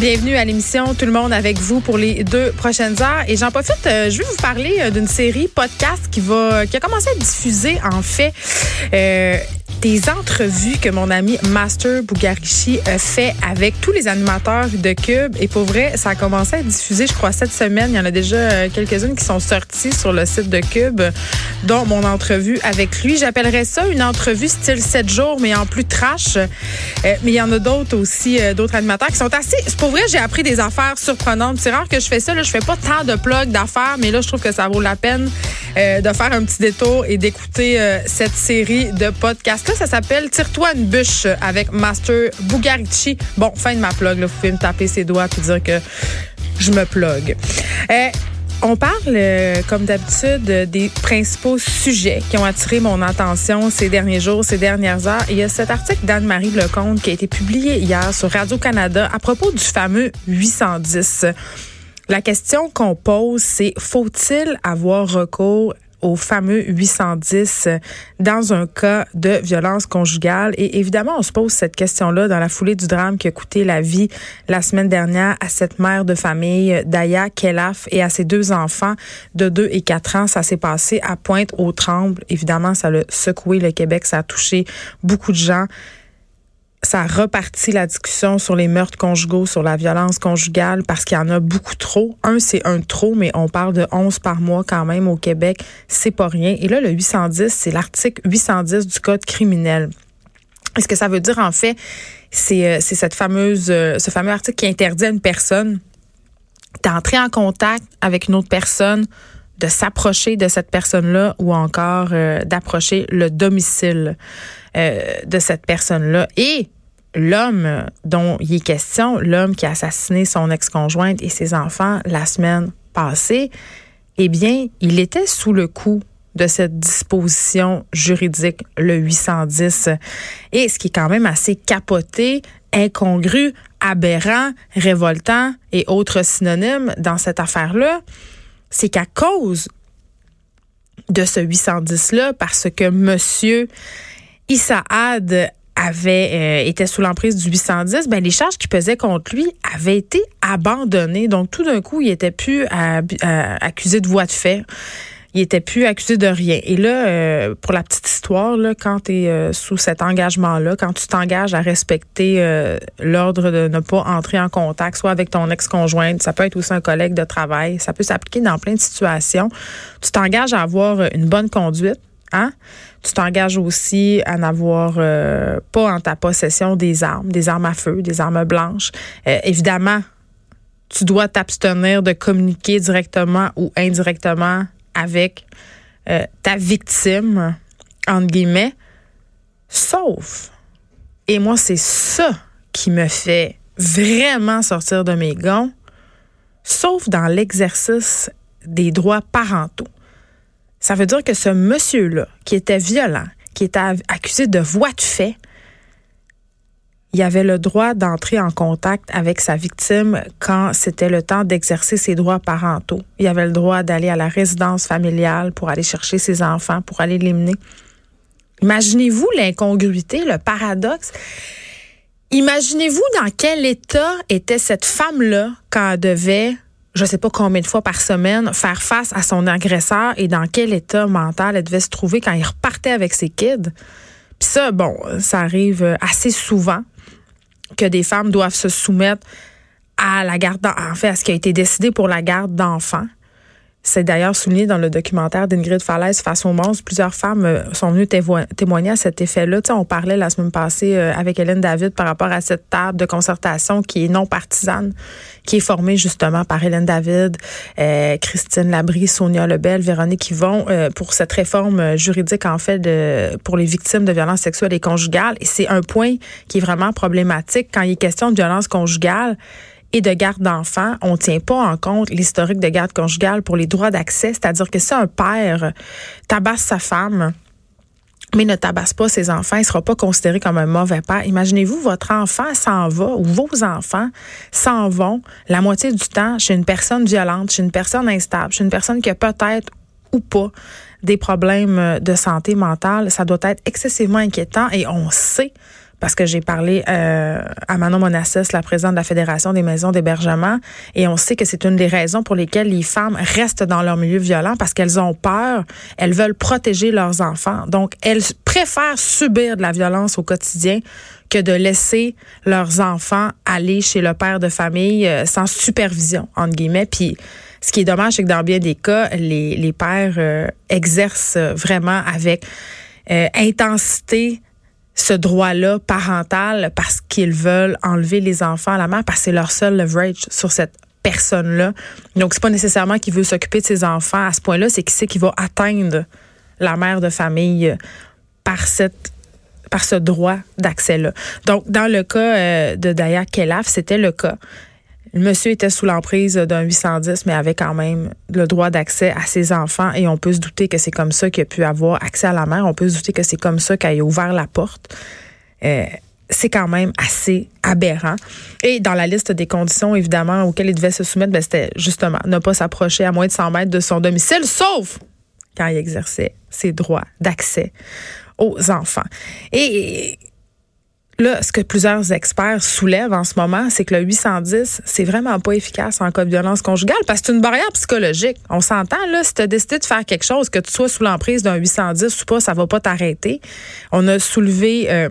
Bienvenue à l'émission Tout le monde avec vous pour les deux prochaines heures. Et j'en profite, euh, je vais vous parler euh, d'une série podcast qui va qui a commencé à diffuser en fait euh, des entrevues que mon ami Master Bugarici a fait avec tous les animateurs de Cube. Et pour vrai, ça a commencé à diffuser, je crois, cette semaine. Il y en a déjà quelques-unes qui sont sorties sur le site de Cube, dont mon entrevue avec lui. J'appellerais ça une entrevue style 7 jours, mais en plus trash. mais il y en a d'autres aussi, d'autres animateurs qui sont assez pour vrai, j'ai appris des affaires surprenantes. C'est rare que je fais ça. Là, je fais pas tant de plugs d'affaires, mais là, je trouve que ça vaut la peine euh, de faire un petit détour et d'écouter euh, cette série de podcasts. Là, ça s'appelle Tire-toi une bûche avec Master Bugarici. Bon, fin de ma plug. Là, vous pouvez me taper ses doigts et dire que je me plug. Euh, on parle, euh, comme d'habitude, des principaux sujets qui ont attiré mon attention ces derniers jours, ces dernières heures. il y a cet article d'Anne-Marie Lecomte qui a été publié hier sur Radio-Canada à propos du fameux 810. La question qu'on pose, c'est faut-il avoir recours au fameux 810 dans un cas de violence conjugale? Et évidemment, on se pose cette question-là dans la foulée du drame qui a coûté la vie la semaine dernière à cette mère de famille, Daya Kelaf, et à ses deux enfants de 2 et 4 ans. Ça s'est passé à Pointe-aux-Trembles. Évidemment, ça a secoué le Québec, ça a touché beaucoup de gens ça a reparti la discussion sur les meurtres conjugaux, sur la violence conjugale, parce qu'il y en a beaucoup trop. Un, c'est un trop, mais on parle de 11 par mois quand même au Québec. C'est pas rien. Et là, le 810, c'est l'article 810 du Code criminel. Et ce que ça veut dire, en fait, c'est euh, cette fameuse, euh, ce fameux article qui interdit à une personne d'entrer en contact avec une autre personne, de s'approcher de cette personne-là ou encore euh, d'approcher le domicile? De cette personne-là. Et l'homme dont il est question, l'homme qui a assassiné son ex-conjointe et ses enfants la semaine passée, eh bien, il était sous le coup de cette disposition juridique, le 810. Et ce qui est quand même assez capoté, incongru, aberrant, révoltant et autres synonymes dans cette affaire-là, c'est qu'à cause de ce 810-là, parce que monsieur Issaad avait euh, était sous l'emprise du 810, ben les charges qui pesaient contre lui avaient été abandonnées. Donc tout d'un coup, il était plus accusé de voie de fait. Il était plus accusé de rien. Et là, euh, pour la petite histoire, là, quand tu es euh, sous cet engagement-là, quand tu t'engages à respecter l'ordre de ne pas entrer en contact, soit avec ton ex-conjointe, ça peut être aussi un collègue de travail, ça peut s'appliquer dans plein de situations. Tu t'engages à avoir une bonne conduite, hein? Tu t'engages aussi à n'avoir euh, pas en ta possession des armes, des armes à feu, des armes blanches. Euh, évidemment, tu dois t'abstenir de communiquer directement ou indirectement avec euh, ta victime, entre guillemets, sauf, et moi c'est ça qui me fait vraiment sortir de mes gonds, sauf dans l'exercice des droits parentaux. Ça veut dire que ce monsieur-là, qui était violent, qui était accusé de voie de fait, il avait le droit d'entrer en contact avec sa victime quand c'était le temps d'exercer ses droits parentaux. Il avait le droit d'aller à la résidence familiale pour aller chercher ses enfants, pour aller les mener. Imaginez-vous l'incongruité, le paradoxe. Imaginez-vous dans quel état était cette femme-là quand elle devait je sais pas combien de fois par semaine, faire face à son agresseur et dans quel état mental elle devait se trouver quand il repartait avec ses kids. Puis ça, bon, ça arrive assez souvent que des femmes doivent se soumettre à la garde, en fait, à ce qui a été décidé pour la garde d'enfants. C'est d'ailleurs souligné dans le documentaire d'Ingrid Falaise au monstre. Plusieurs femmes euh, sont venues témoigner à cet effet-là. on parlait la semaine passée euh, avec Hélène David par rapport à cette table de concertation qui est non partisane, qui est formée justement par Hélène David, euh, Christine Labrie, Sonia Lebel, Véronique Yvon pour cette réforme juridique en fait pour les victimes de violences sexuelles et conjugales. Et c'est un point qui est vraiment problématique quand il est question de violence conjugale et de garde d'enfants, on ne tient pas en compte l'historique de garde conjugale pour les droits d'accès. C'est-à-dire que si un père tabasse sa femme, mais ne tabasse pas ses enfants, il ne sera pas considéré comme un mauvais père. Imaginez-vous, votre enfant s'en va ou vos enfants s'en vont la moitié du temps chez une personne violente, chez une personne instable, chez une personne qui a peut-être ou pas des problèmes de santé mentale. Ça doit être excessivement inquiétant et on sait parce que j'ai parlé euh, à Manon Monassis, la présidente de la Fédération des maisons d'hébergement, et on sait que c'est une des raisons pour lesquelles les femmes restent dans leur milieu violent parce qu'elles ont peur, elles veulent protéger leurs enfants. Donc, elles préfèrent subir de la violence au quotidien que de laisser leurs enfants aller chez le père de famille euh, sans supervision, entre guillemets. Puis, ce qui est dommage, c'est que dans bien des cas, les, les pères euh, exercent vraiment avec intensité ce droit-là parental parce qu'ils veulent enlever les enfants à la mère parce que c'est leur seul leverage sur cette personne-là. Donc, c'est pas nécessairement qu'il veut s'occuper de ses enfants à ce point-là, c'est qu'il sait qu'il va atteindre la mère de famille par cette ce droit d'accès-là. Donc, dans le cas euh, de Daya Kelaf, c'était le cas. Le monsieur était sous l'emprise d'un 810, mais avait quand même le droit d'accès à ses enfants et on peut se douter que c'est comme ça qu'il a pu avoir accès à la mère. On peut se douter que c'est comme ça qu'il a ouvert la porte. Euh, c'est quand même assez aberrant. Et dans la liste des conditions, évidemment, auxquelles il devait se soumettre, ben, c'était justement ne pas s'approcher à moins de 100 mètres de son domicile, sauf quand il exerçait ses droits d'accès aux enfants. Et Là, ce que plusieurs experts soulèvent en ce moment, c'est que le 810, c'est vraiment pas efficace en cas de violence conjugale parce que c'est une barrière psychologique. On s'entend, là, si tu as décidé de faire quelque chose, que tu sois sous l'emprise d'un 810 ou pas, ça va pas t'arrêter. On a soulevé euh,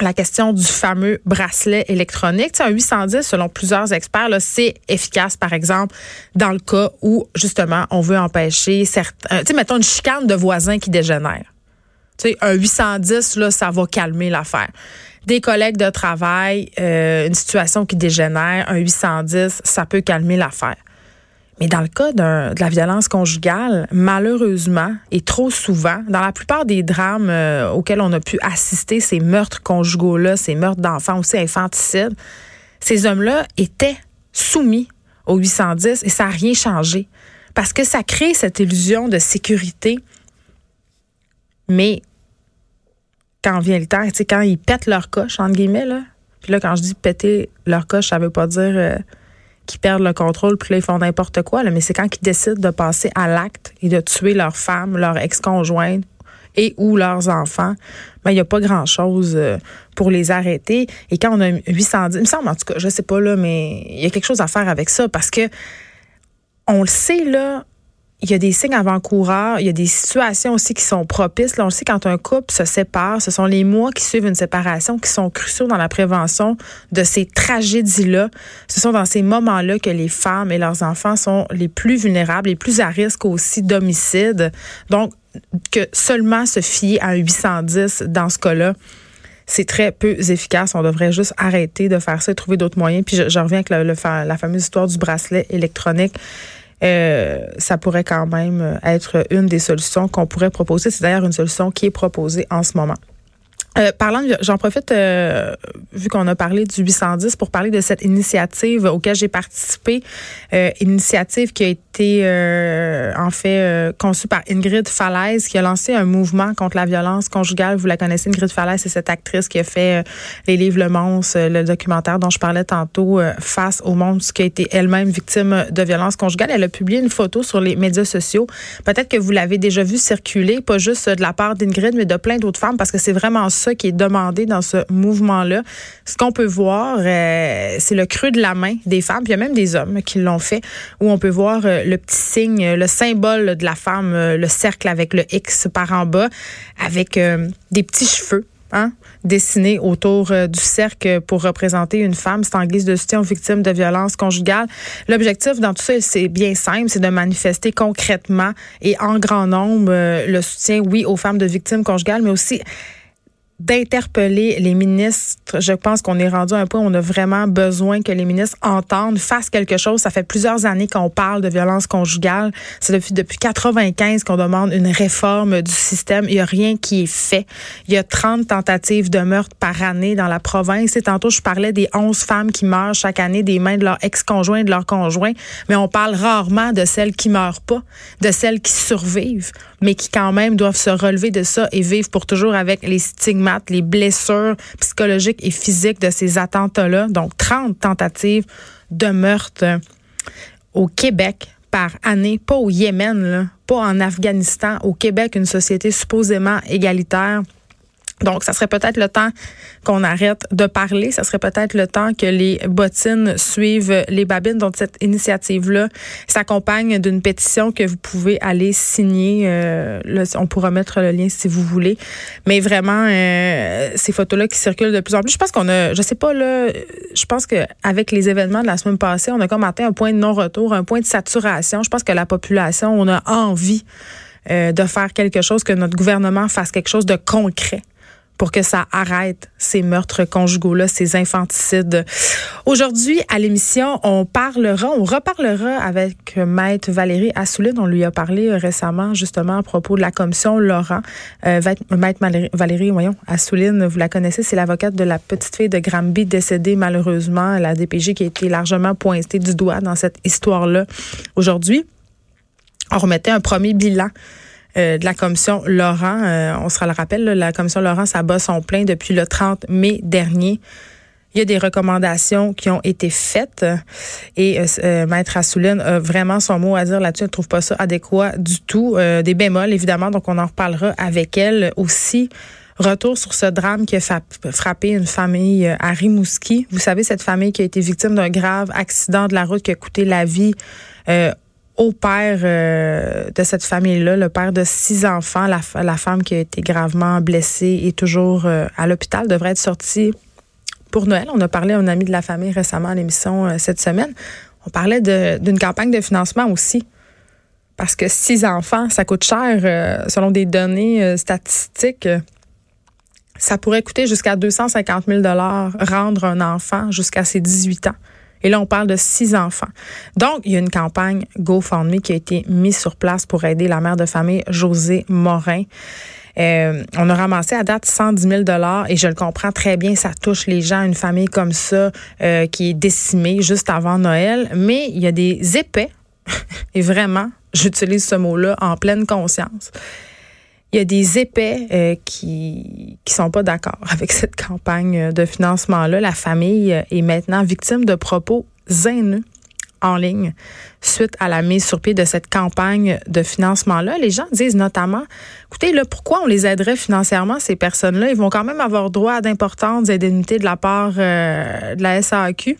la question du fameux bracelet électronique. Tu un 810, selon plusieurs experts, c'est efficace, par exemple, dans le cas où, justement, on veut empêcher certains... Tu sais, mettons une chicane de voisins qui dégénère. Tu sais, un 810, là, ça va calmer l'affaire des collègues de travail, euh, une situation qui dégénère, un 810, ça peut calmer l'affaire. Mais dans le cas de la violence conjugale, malheureusement, et trop souvent, dans la plupart des drames euh, auxquels on a pu assister, ces meurtres conjugaux-là, ces meurtres d'enfants aussi infanticides, ces hommes-là étaient soumis au 810 et ça n'a rien changé. Parce que ça crée cette illusion de sécurité. Mais quand vient le temps, tu quand ils pètent leur coche, entre guillemets, là. Puis là, quand je dis péter leur coche, ça veut pas dire euh, qu'ils perdent le contrôle, puis là, ils font n'importe quoi, là, mais c'est quand ils décident de passer à l'acte et de tuer leur femme, leur ex-conjointe et ou leurs enfants, ben, il n'y a pas grand-chose euh, pour les arrêter. Et quand on a 810, il me semble, en tout cas, je sais pas, là, mais il y a quelque chose à faire avec ça parce que on le sait, là, il y a des signes avant-coureurs, il y a des situations aussi qui sont propices. Là, on sait quand un couple se sépare, ce sont les mois qui suivent une séparation qui sont cruciaux dans la prévention de ces tragédies-là. Ce sont dans ces moments-là que les femmes et leurs enfants sont les plus vulnérables, les plus à risque aussi d'homicide. Donc, que seulement se fier à un 810 dans ce cas-là, c'est très peu efficace. On devrait juste arrêter de faire ça et trouver d'autres moyens. Puis je, reviens avec la fameuse histoire du bracelet électronique. Euh, ça pourrait quand même être une des solutions qu'on pourrait proposer. C'est d'ailleurs une solution qui est proposée en ce moment. Euh, parlant, j'en profite, euh, vu qu'on a parlé du 810, pour parler de cette initiative auquel j'ai participé, euh, initiative qui a été euh, en fait euh, conçue par Ingrid Falaise, qui a lancé un mouvement contre la violence conjugale. Vous la connaissez, Ingrid Falaise, c'est cette actrice qui a fait les livres Le Monstre, le documentaire dont je parlais tantôt, face au monde, qui a été elle-même victime de violence conjugale. Elle a publié une photo sur les médias sociaux. Peut-être que vous l'avez déjà vu circuler, pas juste de la part d'Ingrid, mais de plein d'autres femmes, parce que c'est vraiment qui est demandé dans ce mouvement-là. Ce qu'on peut voir, euh, c'est le creux de la main des femmes, puis il y a même des hommes qui l'ont fait, où on peut voir euh, le petit signe, le symbole de la femme, euh, le cercle avec le X par en bas, avec des petits cheveux. Hein, dessinés autour du cercle pour représenter une femme. C'est en guise de soutien aux victimes de violences conjugales. L'objectif dans tout ça, c'est bien simple, c'est de manifester concrètement et en grand nombre le soutien, oui, aux femmes de victimes conjugales, mais aussi d'interpeller les ministres. Je pense qu'on est rendu à un point où on a vraiment besoin que les ministres entendent, fassent quelque chose. Ça fait plusieurs années qu'on parle de violence conjugale. C'est depuis, depuis 95 qu'on demande une réforme du système. Il n'y a rien qui est fait. Il y a 30 tentatives de meurtre par année dans la province. Et tantôt, je parlais des 11 femmes qui meurent chaque année des mains de leur ex-conjoint, de leur conjoint. Mais on parle rarement de celles qui meurent pas, de celles qui survivent, mais qui quand même doivent se relever de ça et vivre pour toujours avec les stigmates les blessures psychologiques et physiques de ces attentats-là. Donc, 30 tentatives de meurtre au Québec par année, pas au Yémen, pas en Afghanistan, au Québec, une société supposément égalitaire. Donc, ça serait peut-être le temps qu'on arrête de parler. Ça serait peut-être le temps que les bottines suivent les babines. Donc, cette initiative-là s'accompagne d'une pétition que vous pouvez aller signer. Euh, on pourra mettre le lien si vous voulez. Mais vraiment, euh, ces photos-là qui circulent de plus en plus. Je pense qu'on a, je sais pas là, je pense qu'avec les événements de la semaine passée, on a comme atteint un point de non-retour, un point de saturation. Je pense que la population, on a envie euh, de faire quelque chose, que notre gouvernement fasse quelque chose de concret pour que ça arrête ces meurtres conjugaux-là, ces infanticides. Aujourd'hui, à l'émission, on parlera, on reparlera avec Maître Valérie Assouline. On lui a parlé récemment, justement, à propos de la commission Laurent. Euh, Maître Valérie, voyons, Assouline, vous la connaissez, c'est l'avocate de la petite fille de Granby décédée malheureusement, la DPJ qui a été largement pointée du doigt dans cette histoire-là. Aujourd'hui, on remettait un premier bilan euh, de la commission Laurent. Euh, on se le rappelle, la commission Laurent, ça bat son plein depuis le 30 mai dernier. Il y a des recommandations qui ont été faites et euh, Maître Assouline a vraiment son mot à dire là-dessus. Elle ne trouve pas ça adéquat du tout. des bémols, évidemment, donc on en reparlera avec elle aussi. Retour sur ce drame qui a frappé une famille à Rimouski. Vous savez, cette famille qui a été victime d'un grave accident de la route qui a coûté la vie au père euh, de cette famille-là, le père de six enfants, la, la, femme qui a été gravement blessée et toujours euh, à l'hôpital, devrait être sortie pour Noël. On a parlé à un ami de la famille récemment à l'émission euh, cette semaine. On parlait d'une campagne de financement aussi. Parce que six enfants, ça coûte cher, selon des données statistiques. ça pourrait coûter jusqu'à 250 000 rendre un enfant jusqu'à ses 18 ans. Et là, on parle de six enfants. Donc, il y a une campagne GoFundMe qui a été mise sur place pour aider la mère de famille José Morin. Euh, on a ramassé à date 110 000 dollars et je le comprends très bien, ça touche les gens, une famille comme ça euh, qui est décimée juste avant Noël. Mais il y a des épais, et vraiment, j'utilise ce mot-là en pleine conscience, il y a des épais euh, qui qui sont pas d'accord avec cette campagne de financement-là. La famille est maintenant victime de propos haineux en ligne suite à la mise sur pied de cette campagne de financement-là. Les gens disent notamment, écoutez, là, pourquoi on les aiderait financièrement, ces personnes-là? Ils vont quand même avoir droit à d'importantes indemnités de la part euh, de la SAQ.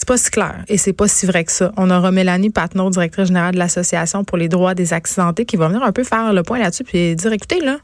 C'est pas si clair et c'est pas si vrai que ça. On aura Mélanie Patnaud, directrice générale de l'Association pour les droits des accidentés, qui va venir un peu faire le point là-dessus puis dire écoutez, là,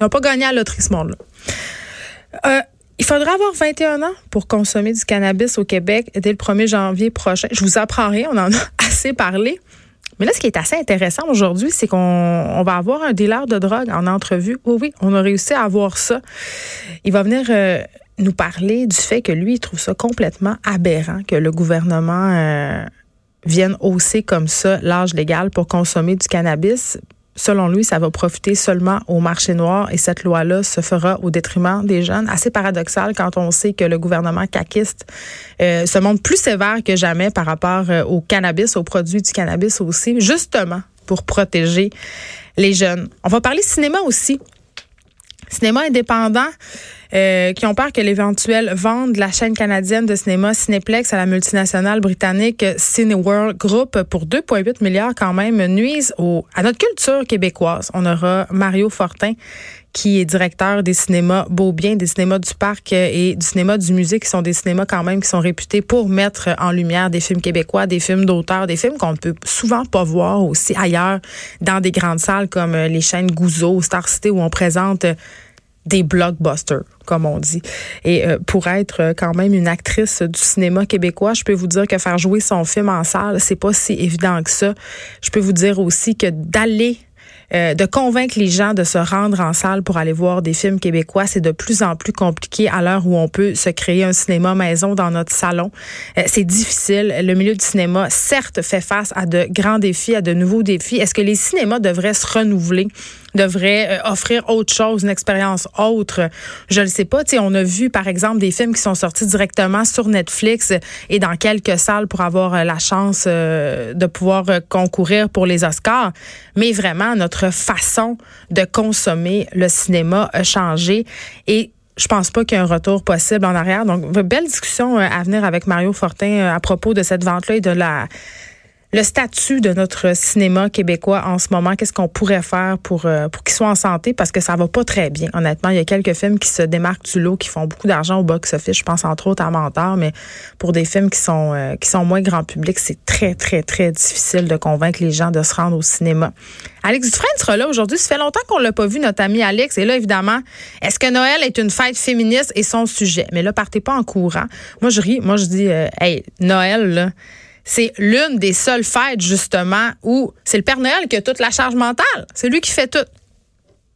ils n'ont pas gagné à loterie ce monde-là. Euh, il faudra avoir 21 ans pour consommer du cannabis au Québec dès le 1er janvier prochain. Je vous apprends rien, on en a assez parlé. Mais là, ce qui est assez intéressant aujourd'hui, c'est qu'on va avoir un dealer de drogue en entrevue. Oui, oui, on a réussi à avoir ça. Il va venir euh, nous parler du fait que lui, il trouve ça complètement aberrant que le gouvernement euh, vienne hausser comme ça l'âge légal pour consommer du cannabis. Selon lui, ça va profiter seulement au marché noir et cette loi-là se fera au détriment des jeunes. Assez paradoxal quand on sait que le gouvernement caquiste euh, se montre plus sévère que jamais par rapport euh, au cannabis, aux produits du cannabis aussi, justement pour protéger les jeunes. On va parler cinéma aussi. Cinéma indépendant. Euh, qui ont peur que l'éventuelle vente de la chaîne canadienne de cinéma Cineplex à la multinationale britannique Cineworld Group pour 2,8 milliards quand même nuise au, à notre culture québécoise. On aura Mario Fortin qui est directeur des cinémas Beaubien, des cinémas du Parc et du cinéma du Musée, qui sont des cinémas quand même qui sont réputés pour mettre en lumière des films québécois, des films d'auteurs, des films qu'on ne peut souvent pas voir aussi ailleurs dans des grandes salles comme les chaînes Gouzeau, Star City, où on présente des blockbusters, comme on dit. Et euh, pour être euh, quand même une actrice du cinéma québécois, je peux vous dire que faire jouer son film en salle, c'est pas si évident que ça. Je peux vous dire aussi que d'aller euh, de convaincre les gens de se rendre en salle pour aller voir des films québécois, c'est de plus en plus compliqué à l'heure où on peut se créer un cinéma maison dans notre salon. c'est difficile. Le milieu du cinéma, certes, fait face à de grands défis, à de nouveaux défis. Est-ce que les cinémas devraient se renouveler? Devrait euh, offrir autre chose, une expérience autre. Je ne sais pas. On a vu, par exemple, des films qui sont sortis directement sur Netflix et dans quelques salles pour avoir euh, la chance euh, de pouvoir concourir pour les Oscars. Mais vraiment, notre façon de consommer le cinéma a changé et je pense pas qu'il y ait un retour possible en arrière. Donc, belle discussion à venir avec Mario Fortin à propos de cette vente-là et de la le statut de notre cinéma québécois en ce moment, qu'est-ce qu'on pourrait faire pour, euh, pour qu'il soit en santé, parce que ça va pas très bien. Honnêtement, il y a quelques films qui se démarquent du lot, qui font beaucoup d'argent au box-office. Je pense entre autres à Mentor, mais pour des films qui sont, euh, qui sont moins grand public, c'est très, très, très difficile de convaincre les gens de se rendre au cinéma. Alex Dufresne sera là aujourd'hui. Ça fait longtemps qu'on l'a pas vu, notre ami Alex. Et là, évidemment, est-ce que Noël est une fête féministe et son sujet? Mais là, partez pas en courant. Moi, je ris. Moi, je dis, euh, hey, Noël, c'est l'une des seules fêtes, justement, où c'est le Père Noël qui a toute la charge mentale. C'est lui qui fait tout.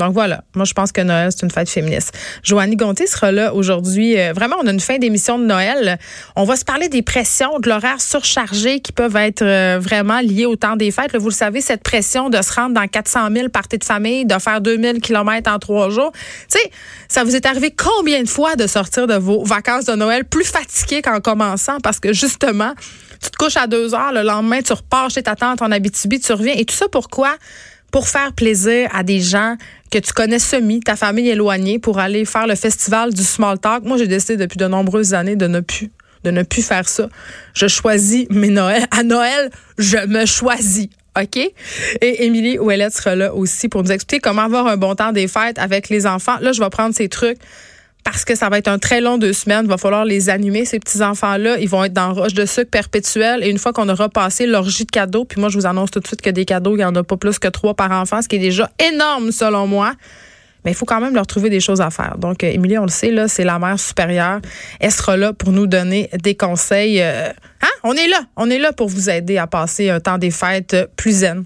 Donc voilà, moi je pense que Noël, c'est une fête féministe. Joannie Gontier sera là aujourd'hui. Euh, vraiment, on a une fin d'émission de Noël. On va se parler des pressions, de l'horaire surchargé qui peuvent être euh, vraiment liées au temps des fêtes. vous le savez, cette pression de se rendre dans 400 000 parties de famille, de faire 2000 kilomètres en trois jours. Tu sais, ça vous est arrivé combien de fois de sortir de vos vacances de Noël plus fatigué qu'en commençant? Parce que justement, tu te couches à deux heures, le lendemain, tu repars chez ta tante en Abitibi, tu reviens. Et tout ça pourquoi? Pour faire plaisir à des gens que tu connais semi, ta famille éloignée, pour aller faire le festival du small talk. Moi, j'ai décidé depuis de nombreuses années de ne plus de ne plus faire ça. Je choisis mes Noëls. À Noël, je me choisis. OK? Et Émilie Ouellette sera là aussi pour nous expliquer comment avoir un bon temps des fêtes avec les enfants. Là, je vais prendre ces trucs parce que ça va être un très long deux semaines. Il va falloir les animer, ces petits-enfants-là. Ils vont être dans roche de sucre perpétuel. Et une fois qu'on aura passé l'orgie de cadeaux, puis moi, je vous annonce tout de suite que des cadeaux, il n'y en a pas plus que trois par enfant, ce qui est déjà énorme selon moi. Mais il faut quand même leur trouver des choses à faire. Donc, euh, Émilie, on le sait, là, c'est la mère supérieure. Elle sera là pour nous donner des conseils. Euh, hein? On est là. On est là pour vous aider à passer un temps des fêtes plus zen.